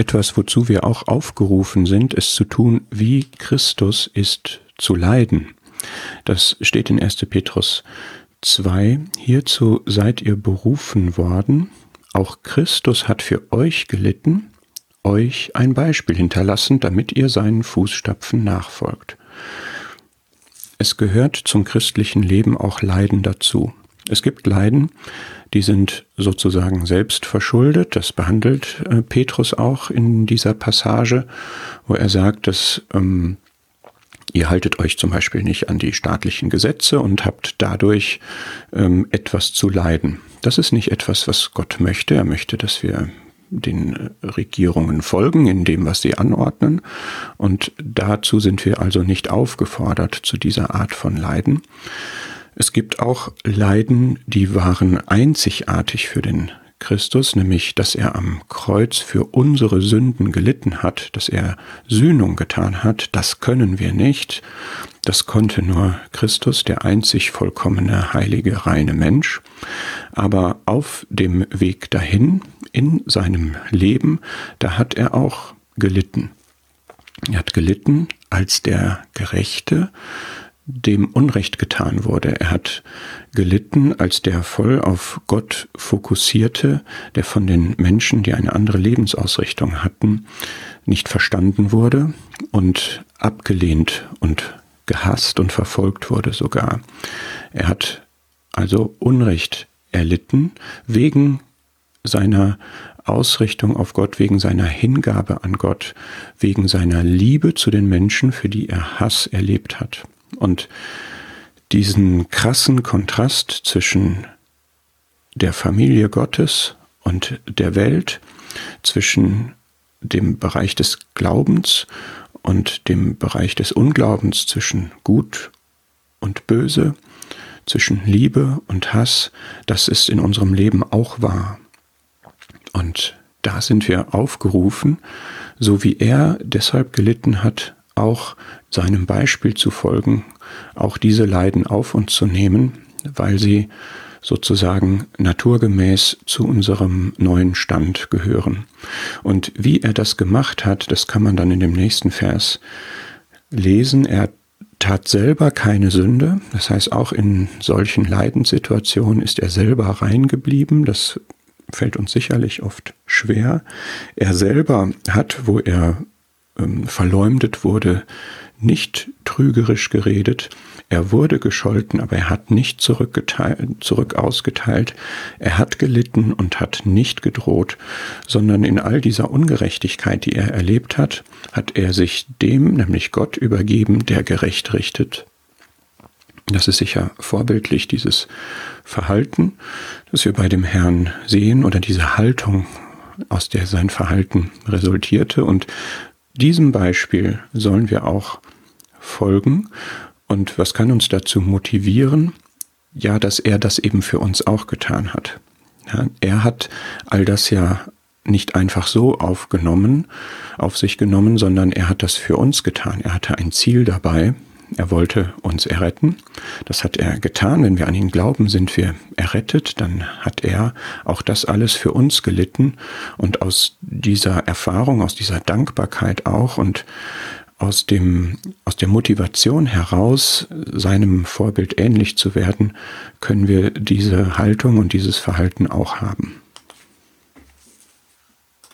etwas, wozu wir auch aufgerufen sind, es zu tun, wie Christus ist zu leiden. Das steht in 1. Petrus 2. Hierzu seid ihr berufen worden. Auch Christus hat für euch gelitten, euch ein Beispiel hinterlassen, damit ihr seinen Fußstapfen nachfolgt. Es gehört zum christlichen Leben auch Leiden dazu. Es gibt Leiden, die sind sozusagen selbst verschuldet. Das behandelt äh, Petrus auch in dieser Passage, wo er sagt, dass ähm, ihr haltet euch zum Beispiel nicht an die staatlichen Gesetze und habt dadurch ähm, etwas zu leiden. Das ist nicht etwas, was Gott möchte. Er möchte, dass wir den Regierungen folgen in dem, was sie anordnen. Und dazu sind wir also nicht aufgefordert zu dieser Art von Leiden. Es gibt auch Leiden, die waren einzigartig für den Christus, nämlich dass er am Kreuz für unsere Sünden gelitten hat, dass er Sühnung getan hat, das können wir nicht. Das konnte nur Christus, der einzig vollkommene, heilige, reine Mensch. Aber auf dem Weg dahin, in seinem Leben, da hat er auch gelitten. Er hat gelitten als der Gerechte, dem Unrecht getan wurde. Er hat gelitten als der voll auf Gott fokussierte, der von den Menschen, die eine andere Lebensausrichtung hatten, nicht verstanden wurde und abgelehnt und gehasst und verfolgt wurde sogar. Er hat also Unrecht erlitten wegen seiner Ausrichtung auf Gott, wegen seiner Hingabe an Gott, wegen seiner Liebe zu den Menschen, für die er Hass erlebt hat. Und diesen krassen Kontrast zwischen der Familie Gottes und der Welt, zwischen dem Bereich des Glaubens und dem Bereich des Unglaubens, zwischen Gut und Böse, zwischen Liebe und Hass, das ist in unserem Leben auch wahr. Und da sind wir aufgerufen, so wie er deshalb gelitten hat, auch seinem Beispiel zu folgen, auch diese Leiden auf uns zu nehmen, weil sie sozusagen naturgemäß zu unserem neuen Stand gehören. Und wie er das gemacht hat, das kann man dann in dem nächsten Vers lesen. Er tat selber keine Sünde, das heißt auch in solchen Leidenssituationen ist er selber rein geblieben, das fällt uns sicherlich oft schwer. Er selber hat, wo er ähm, verleumdet wurde, nicht trügerisch geredet. Er wurde gescholten, aber er hat nicht zurück ausgeteilt. Er hat gelitten und hat nicht gedroht, sondern in all dieser Ungerechtigkeit, die er erlebt hat, hat er sich dem, nämlich Gott, übergeben, der gerecht richtet. Das ist sicher vorbildlich, dieses Verhalten, das wir bei dem Herrn sehen, oder diese Haltung, aus der sein Verhalten resultierte. Und diesem Beispiel sollen wir auch folgen. Und was kann uns dazu motivieren? Ja, dass er das eben für uns auch getan hat. Ja, er hat all das ja nicht einfach so aufgenommen, auf sich genommen, sondern er hat das für uns getan. Er hatte ein Ziel dabei. Er wollte uns erretten. Das hat er getan. Wenn wir an ihn glauben, sind wir errettet. Dann hat er auch das alles für uns gelitten. Und aus dieser Erfahrung, aus dieser Dankbarkeit auch und aus, dem, aus der Motivation heraus, seinem Vorbild ähnlich zu werden, können wir diese Haltung und dieses Verhalten auch haben.